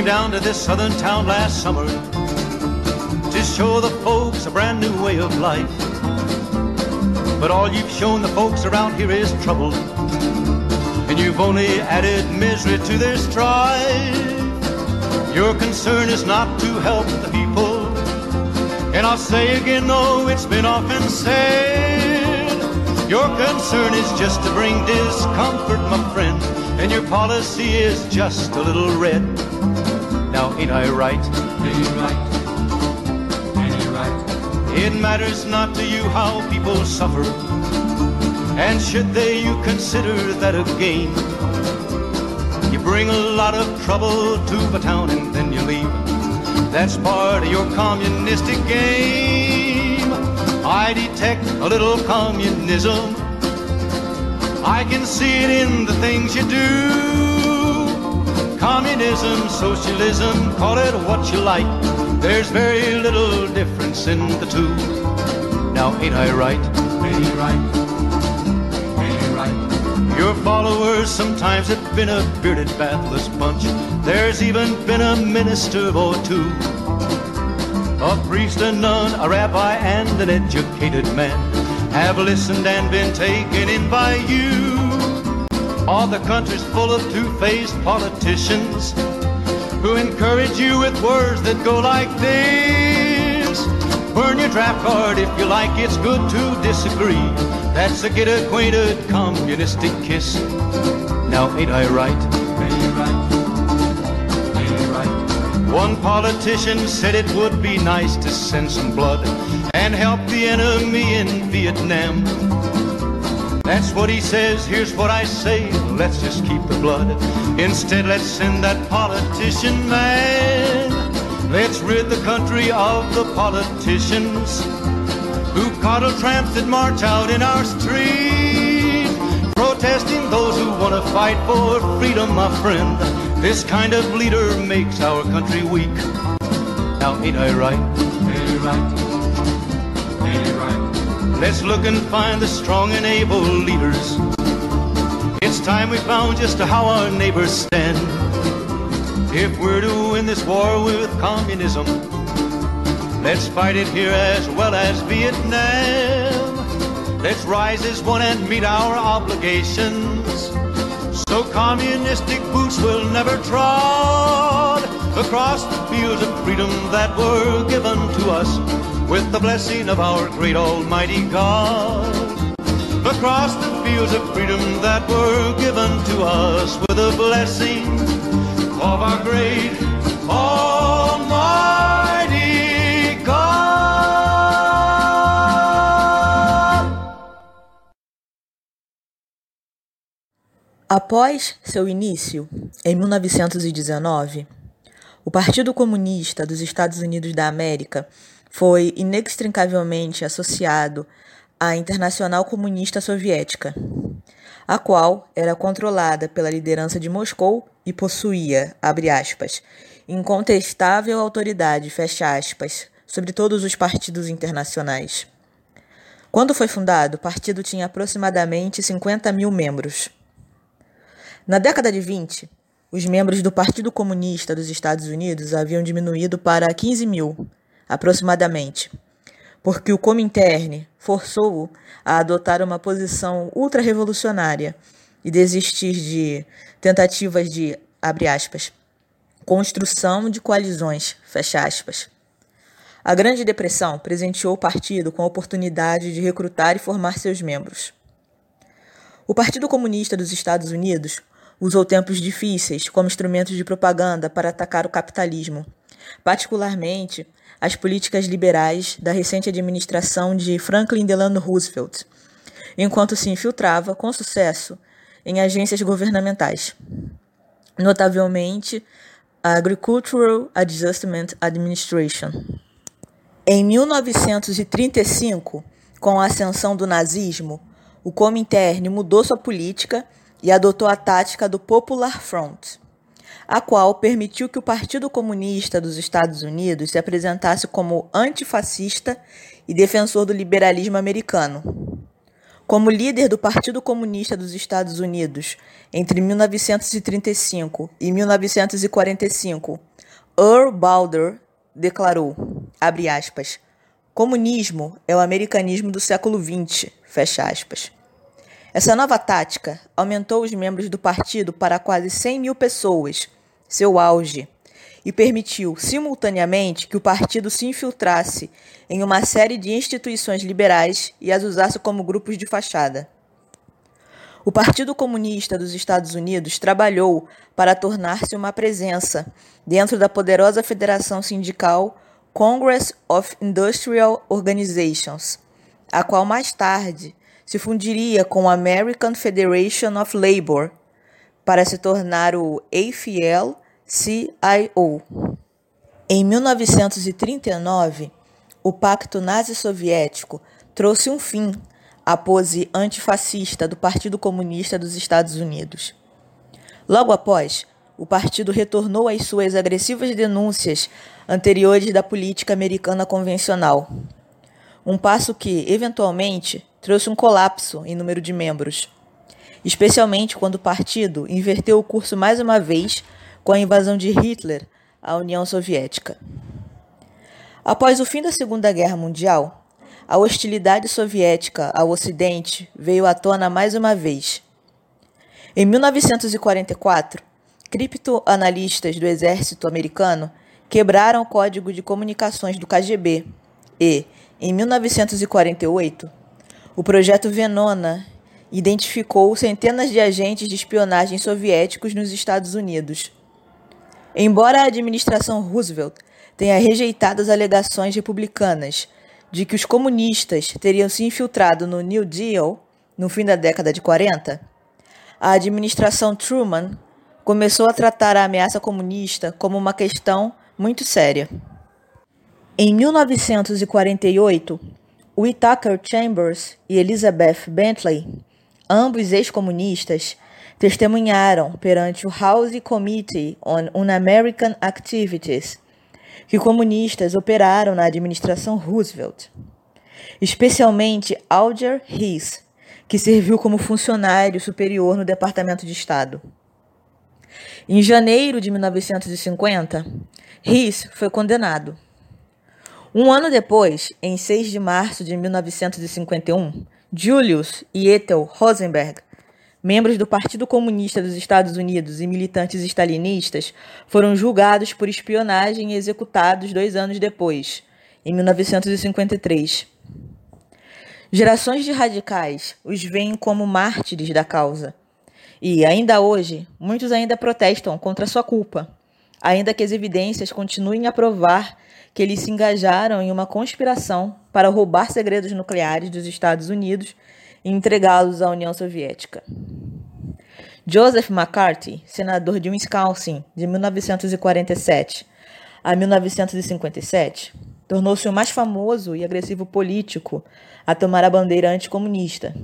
came down to this southern town last summer to show the folks a brand new way of life. But all you've shown the folks around here is trouble, and you've only added misery to their strife. Your concern is not to help the people, and I'll say again, though it's been often said, your concern is just to bring discomfort, my friend, and your policy is just a little red. Now, ain't I right? Ain't you right? Ain't you right? It matters not to you how people suffer. And should they, you consider that a gain. You bring a lot of trouble to the town and then you leave. That's part of your communistic game. I detect a little communism. I can see it in the things you do. Communism, socialism, call it what you like. There's very little difference in the two. Now, ain't I right? Ain't you right? Ain't you right? Your followers sometimes have been a bearded, bathless bunch. There's even been a minister or two. A priest, a nun, a rabbi, and an educated man have listened and been taken in by you. All the country's full of two-faced politicians who encourage you with words that go like this. Burn your draft card if you like, it's good to disagree. That's a get acquainted communistic kiss. Now, ain't I right? Ain't right? Ain't right? One politician said it would be nice to send some blood and help the enemy in Vietnam. That's what he says, here's what I say, let's just keep the blood. Instead, let's send that politician man. Let's rid the country of the politicians who coddle tramps that march out in our street, protesting those who want to fight for freedom, my friend. This kind of leader makes our country weak. Now, ain't I right? Ain't right? Let's look and find the strong and able leaders. It's time we found just how our neighbors stand. If we're to win this war with communism, let's fight it here as well as Vietnam. Let's rise as one and meet our obligations. So communistic boots will never trod across the fields of freedom that were given to us with the blessing of our great Almighty God. Across the fields of freedom that were given to us with the blessing of our great Almighty God. Após seu início, em 1919, o Partido Comunista dos Estados Unidos da América foi inextricavelmente associado à Internacional Comunista Soviética, a qual era controlada pela liderança de Moscou e possuía, abre aspas, incontestável autoridade, fecha aspas, sobre todos os partidos internacionais. Quando foi fundado, o partido tinha aproximadamente 50 mil membros. Na década de 20, os membros do Partido Comunista dos Estados Unidos haviam diminuído para 15 mil, aproximadamente, porque o Comintern forçou-o a adotar uma posição ultra-revolucionária e desistir de tentativas de, abre aspas, construção de coalizões, fecha aspas. A Grande Depressão presenteou o partido com a oportunidade de recrutar e formar seus membros. O Partido Comunista dos Estados Unidos usou tempos difíceis como instrumentos de propaganda para atacar o capitalismo, particularmente as políticas liberais da recente administração de Franklin Delano Roosevelt, enquanto se infiltrava com sucesso em agências governamentais, notavelmente a Agricultural Adjustment Administration. Em 1935, com a ascensão do nazismo, o Comintern mudou sua política e adotou a tática do Popular Front, a qual permitiu que o Partido Comunista dos Estados Unidos se apresentasse como antifascista e defensor do liberalismo americano. Como líder do Partido Comunista dos Estados Unidos entre 1935 e 1945, Earl Balder declarou, aspas, comunismo é o americanismo do século XX. Essa nova tática aumentou os membros do partido para quase 100 mil pessoas, seu auge, e permitiu, simultaneamente, que o partido se infiltrasse em uma série de instituições liberais e as usasse como grupos de fachada. O Partido Comunista dos Estados Unidos trabalhou para tornar-se uma presença dentro da poderosa federação sindical Congress of Industrial Organizations, a qual mais tarde se fundiria com a American Federation of Labor para se tornar o AFL-CIO. Em 1939, o Pacto Nazi-Soviético trouxe um fim à pose antifascista do Partido Comunista dos Estados Unidos. Logo após, o partido retornou às suas agressivas denúncias anteriores da política americana convencional. Um passo que, eventualmente, trouxe um colapso em número de membros, especialmente quando o partido inverteu o curso mais uma vez com a invasão de Hitler à União Soviética. Após o fim da Segunda Guerra Mundial, a hostilidade soviética ao Ocidente veio à tona mais uma vez. Em 1944, criptoanalistas do exército americano quebraram o código de comunicações do KGB e, em 1948, o projeto Venona identificou centenas de agentes de espionagem soviéticos nos Estados Unidos. Embora a administração Roosevelt tenha rejeitado as alegações republicanas de que os comunistas teriam se infiltrado no New Deal no fim da década de 40, a administração Truman começou a tratar a ameaça comunista como uma questão muito séria. Em 1948, Whittaker Chambers e Elizabeth Bentley, ambos ex-comunistas, testemunharam perante o House Committee on Un-American Activities que comunistas operaram na administração Roosevelt, especialmente Alger Hiss, que serviu como funcionário superior no Departamento de Estado. Em janeiro de 1950, Hiss foi condenado. Um ano depois, em 6 de março de 1951, Julius e Ethel Rosenberg, membros do Partido Comunista dos Estados Unidos e militantes stalinistas, foram julgados por espionagem e executados dois anos depois, em 1953. Gerações de radicais os veem como mártires da causa. E, ainda hoje, muitos ainda protestam contra sua culpa, ainda que as evidências continuem a provar que eles se engajaram em uma conspiração para roubar segredos nucleares dos Estados Unidos e entregá-los à União Soviética. Joseph McCarthy, senador de Wisconsin de 1947 a 1957, tornou-se o mais famoso e agressivo político a tomar a bandeira anticomunista.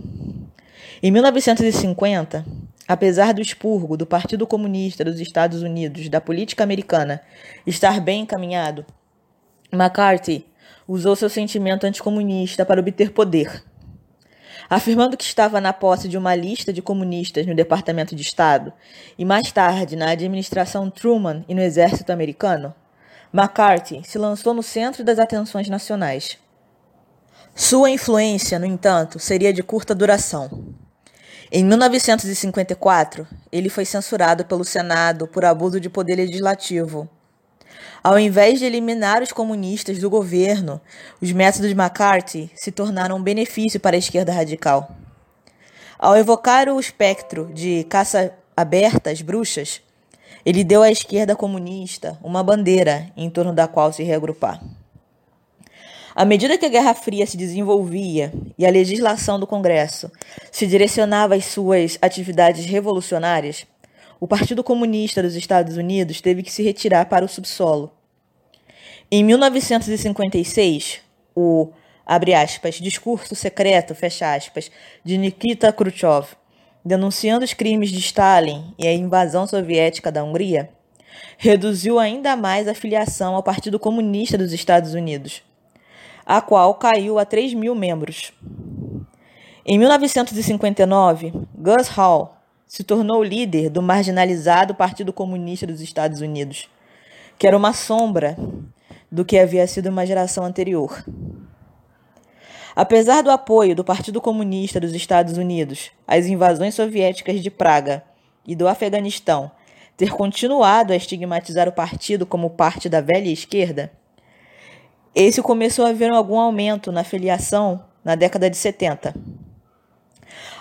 Em 1950, apesar do expurgo do Partido Comunista dos Estados Unidos da política americana estar bem encaminhado, McCarthy usou seu sentimento anticomunista para obter poder. Afirmando que estava na posse de uma lista de comunistas no Departamento de Estado e mais tarde na administração Truman e no Exército Americano, McCarthy se lançou no centro das atenções nacionais. Sua influência, no entanto, seria de curta duração. Em 1954, ele foi censurado pelo Senado por abuso de poder legislativo ao invés de eliminar os comunistas do governo, os métodos McCarthy se tornaram um benefício para a esquerda radical. Ao evocar o espectro de caça aberta às bruxas, ele deu à esquerda comunista uma bandeira em torno da qual se reagrupar. À medida que a Guerra Fria se desenvolvia e a legislação do Congresso se direcionava às suas atividades revolucionárias, o Partido Comunista dos Estados Unidos teve que se retirar para o subsolo em 1956, o abre aspas, discurso secreto, fecha aspas, de Nikita Khrushchev, denunciando os crimes de Stalin e a invasão soviética da Hungria, reduziu ainda mais a filiação ao Partido Comunista dos Estados Unidos, a qual caiu a 3 mil membros. Em 1959, Gus Hall se tornou líder do marginalizado Partido Comunista dos Estados Unidos que era uma sombra do que havia sido uma geração anterior. Apesar do apoio do Partido Comunista dos Estados Unidos às invasões soviéticas de Praga e do Afeganistão ter continuado a estigmatizar o partido como parte da velha esquerda, esse começou a ver algum aumento na filiação na década de 70.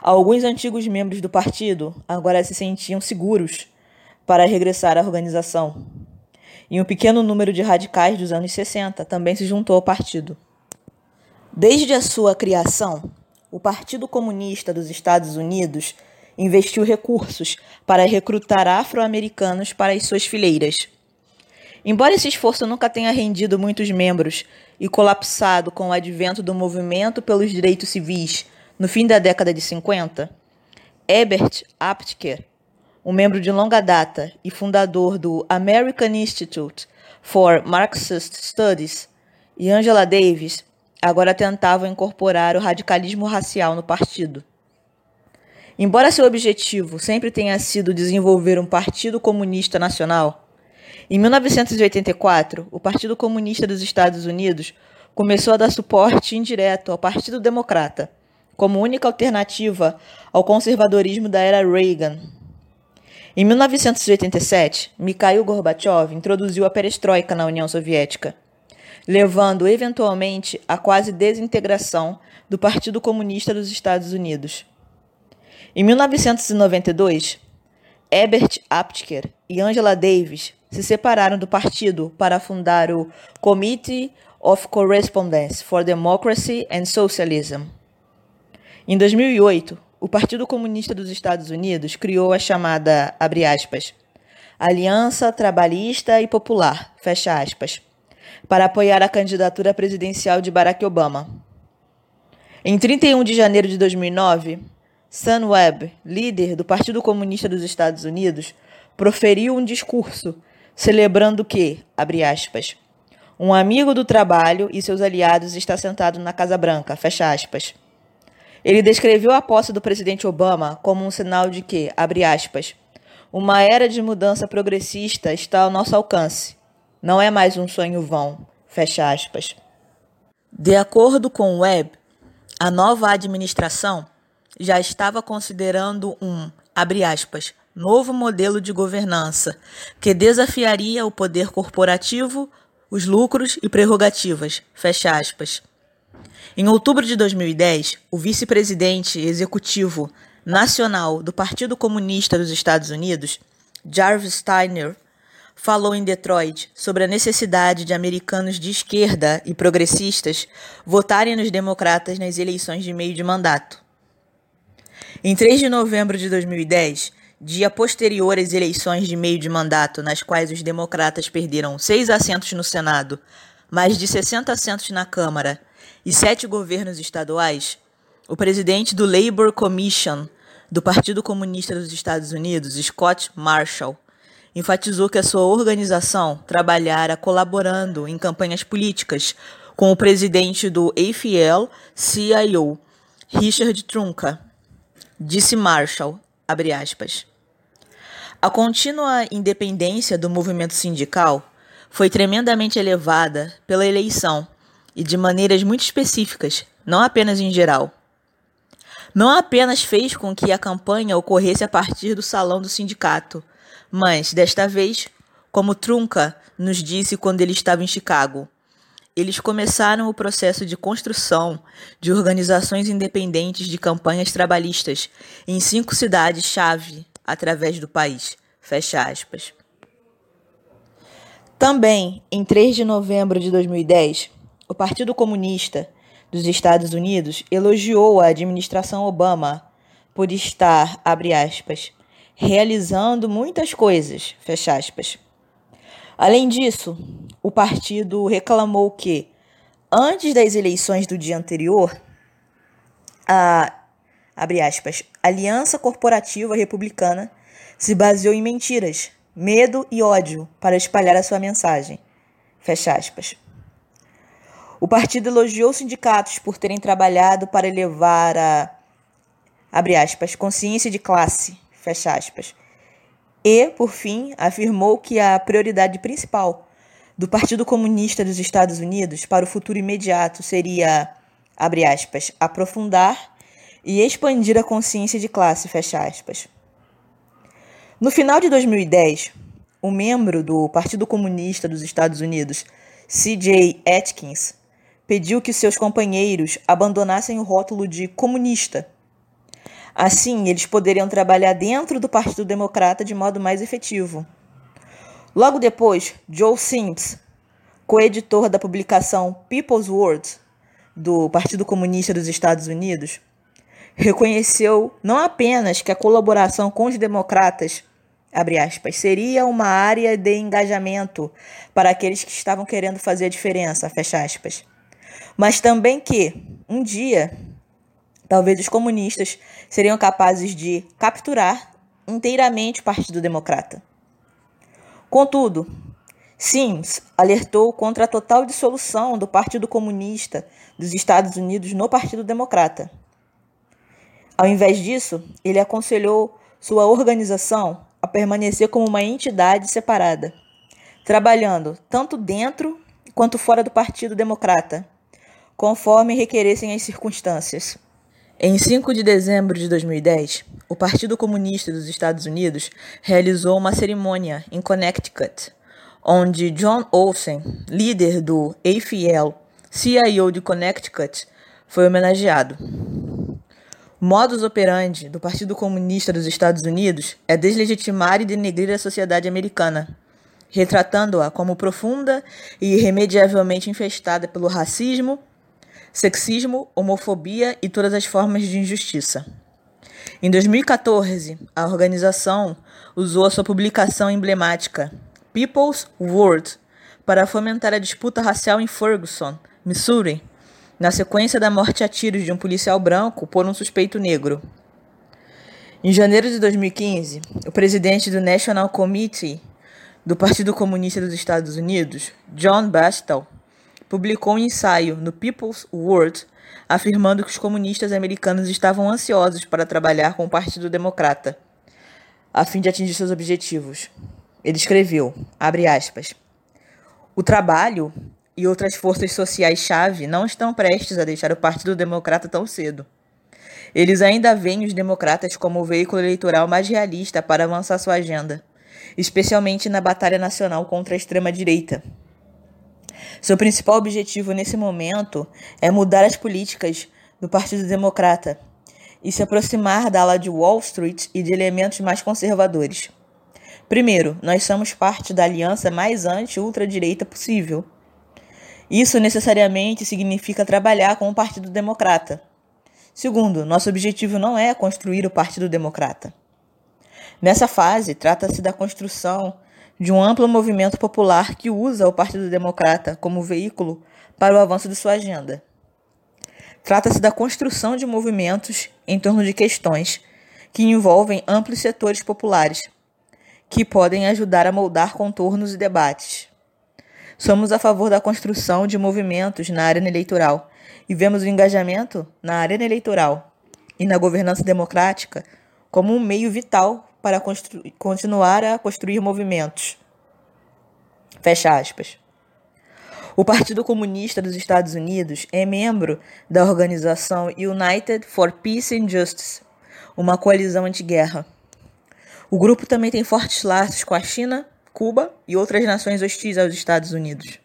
Alguns antigos membros do partido agora se sentiam seguros para regressar à organização. E um pequeno número de radicais dos anos 60 também se juntou ao partido. Desde a sua criação, o Partido Comunista dos Estados Unidos investiu recursos para recrutar afro-americanos para as suas fileiras. Embora esse esforço nunca tenha rendido muitos membros e colapsado com o advento do movimento pelos direitos civis no fim da década de 50, Ebert Aptker, um membro de longa data e fundador do American Institute for Marxist Studies, e Angela Davis agora tentavam incorporar o radicalismo racial no partido. Embora seu objetivo sempre tenha sido desenvolver um partido comunista nacional, em 1984, o Partido Comunista dos Estados Unidos começou a dar suporte indireto ao Partido Democrata, como única alternativa ao conservadorismo da era Reagan. Em 1987, Mikhail Gorbachev introduziu a perestroika na União Soviética levando eventualmente à quase desintegração do Partido Comunista dos Estados Unidos. Em 1992, Herbert Aptker e Angela Davis se separaram do partido para fundar o Committee of Correspondence for Democracy and Socialism. Em 2008, o Partido Comunista dos Estados Unidos criou a chamada, aspas, Aliança Trabalhista e Popular, fecha aspas, para apoiar a candidatura presidencial de Barack Obama. Em 31 de janeiro de 2009, Sam Webb, líder do Partido Comunista dos Estados Unidos, proferiu um discurso celebrando que, abre aspas, um amigo do trabalho e seus aliados está sentado na Casa Branca, fecha aspas. Ele descreveu a posse do presidente Obama como um sinal de que, abre aspas, uma era de mudança progressista está ao nosso alcance não é mais um sonho vão. Fecha aspas. De acordo com Webb, a nova administração já estava considerando um, abre aspas, novo modelo de governança que desafiaria o poder corporativo, os lucros e prerrogativas, fecha aspas. Em outubro de 2010, o vice-presidente executivo nacional do Partido Comunista dos Estados Unidos, Jarvis Steiner, falou em Detroit sobre a necessidade de americanos de esquerda e progressistas votarem nos democratas nas eleições de meio de mandato. Em 3 de novembro de 2010, dia posterior às eleições de meio de mandato, nas quais os democratas perderam seis assentos no Senado, mais de 60 assentos na Câmara e sete governos estaduais, o presidente do Labor Commission do Partido Comunista dos Estados Unidos, Scott Marshall, enfatizou que a sua organização trabalhara colaborando em campanhas políticas com o presidente do AFL-CIO, Richard Trunca. Disse Marshall, aspas, A contínua independência do movimento sindical foi tremendamente elevada pela eleição e de maneiras muito específicas, não apenas em geral. Não apenas fez com que a campanha ocorresse a partir do salão do sindicato, mas, desta vez, como Trunca nos disse quando ele estava em Chicago, eles começaram o processo de construção de organizações independentes de campanhas trabalhistas em cinco cidades-chave através do país. Fecha aspas. Também, em 3 de novembro de 2010, o Partido Comunista dos Estados Unidos elogiou a administração Obama por estar, abre aspas, realizando muitas coisas, fecha aspas. Além disso, o partido reclamou que, antes das eleições do dia anterior, a abre aspas, Aliança Corporativa Republicana se baseou em mentiras, medo e ódio para espalhar a sua mensagem. Fecha aspas. O partido elogiou os sindicatos por terem trabalhado para elevar a abre aspas, consciência de classe fecha aspas, E, por fim, afirmou que a prioridade principal do Partido Comunista dos Estados Unidos para o futuro imediato seria, abre aspas, aprofundar e expandir a consciência de classe, fecha aspas. No final de 2010, um membro do Partido Comunista dos Estados Unidos, C.J. Atkins, pediu que seus companheiros abandonassem o rótulo de comunista. Assim, eles poderiam trabalhar dentro do Partido Democrata de modo mais efetivo. Logo depois, Joe Sims, coeditor da publicação People's World do Partido Comunista dos Estados Unidos, reconheceu não apenas que a colaboração com os democratas aspas, seria uma área de engajamento para aqueles que estavam querendo fazer a diferença, mas também que, um dia, talvez os comunistas seriam capazes de capturar inteiramente o Partido Democrata. Contudo, Sims alertou contra a total dissolução do Partido Comunista dos Estados Unidos no Partido Democrata ao invés disso, ele aconselhou sua organização a permanecer como uma entidade separada, trabalhando tanto dentro quanto fora do Partido Democrata, conforme requeressem as circunstâncias. Em 5 de dezembro de 2010, o Partido Comunista dos Estados Unidos realizou uma cerimônia em Connecticut, onde John Olsen, líder do AFL, CIO de Connecticut, foi homenageado. Modus operandi do Partido Comunista dos Estados Unidos é deslegitimar e denegrir a sociedade americana, retratando-a como profunda e irremediavelmente infestada pelo racismo, sexismo, homofobia e todas as formas de injustiça. Em 2014, a organização usou a sua publicação emblemática People's World para fomentar a disputa racial em Ferguson, Missouri, na sequência da morte a tiros de um policial branco por um suspeito negro. Em janeiro de 2015, o presidente do National Committee do Partido Comunista dos Estados Unidos, John Bastel, publicou um ensaio no People's World afirmando que os comunistas americanos estavam ansiosos para trabalhar com o Partido Democrata, a fim de atingir seus objetivos. Ele escreveu, abre aspas, o trabalho e outras forças sociais-chave não estão prestes a deixar o Partido Democrata tão cedo. Eles ainda veem os democratas como o veículo eleitoral mais realista para avançar sua agenda, especialmente na batalha nacional contra a extrema-direita. Seu principal objetivo nesse momento é mudar as políticas do Partido Democrata e se aproximar da ala de Wall Street e de elementos mais conservadores. Primeiro, nós somos parte da aliança mais anti-ultradireita possível isso necessariamente significa trabalhar com o Partido Democrata. Segundo, nosso objetivo não é construir o Partido Democrata. Nessa fase, trata-se da construção de um amplo movimento popular que usa o Partido Democrata como veículo para o avanço de sua agenda. Trata-se da construção de movimentos em torno de questões que envolvem amplos setores populares, que podem ajudar a moldar contornos e debates. Somos a favor da construção de movimentos na arena eleitoral e vemos o engajamento na arena eleitoral e na governança democrática como um meio vital para continuar a construir movimentos. Fecha aspas. O Partido Comunista dos Estados Unidos é membro da organização United for Peace and Justice, uma coalizão anti-guerra. O grupo também tem fortes laços com a China, Cuba e outras nações hostis aos Estados Unidos.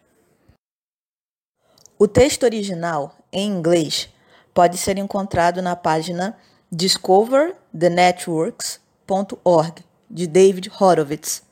O texto original, em inglês, pode ser encontrado na página discoverthenetworks.org, de David Horowitz.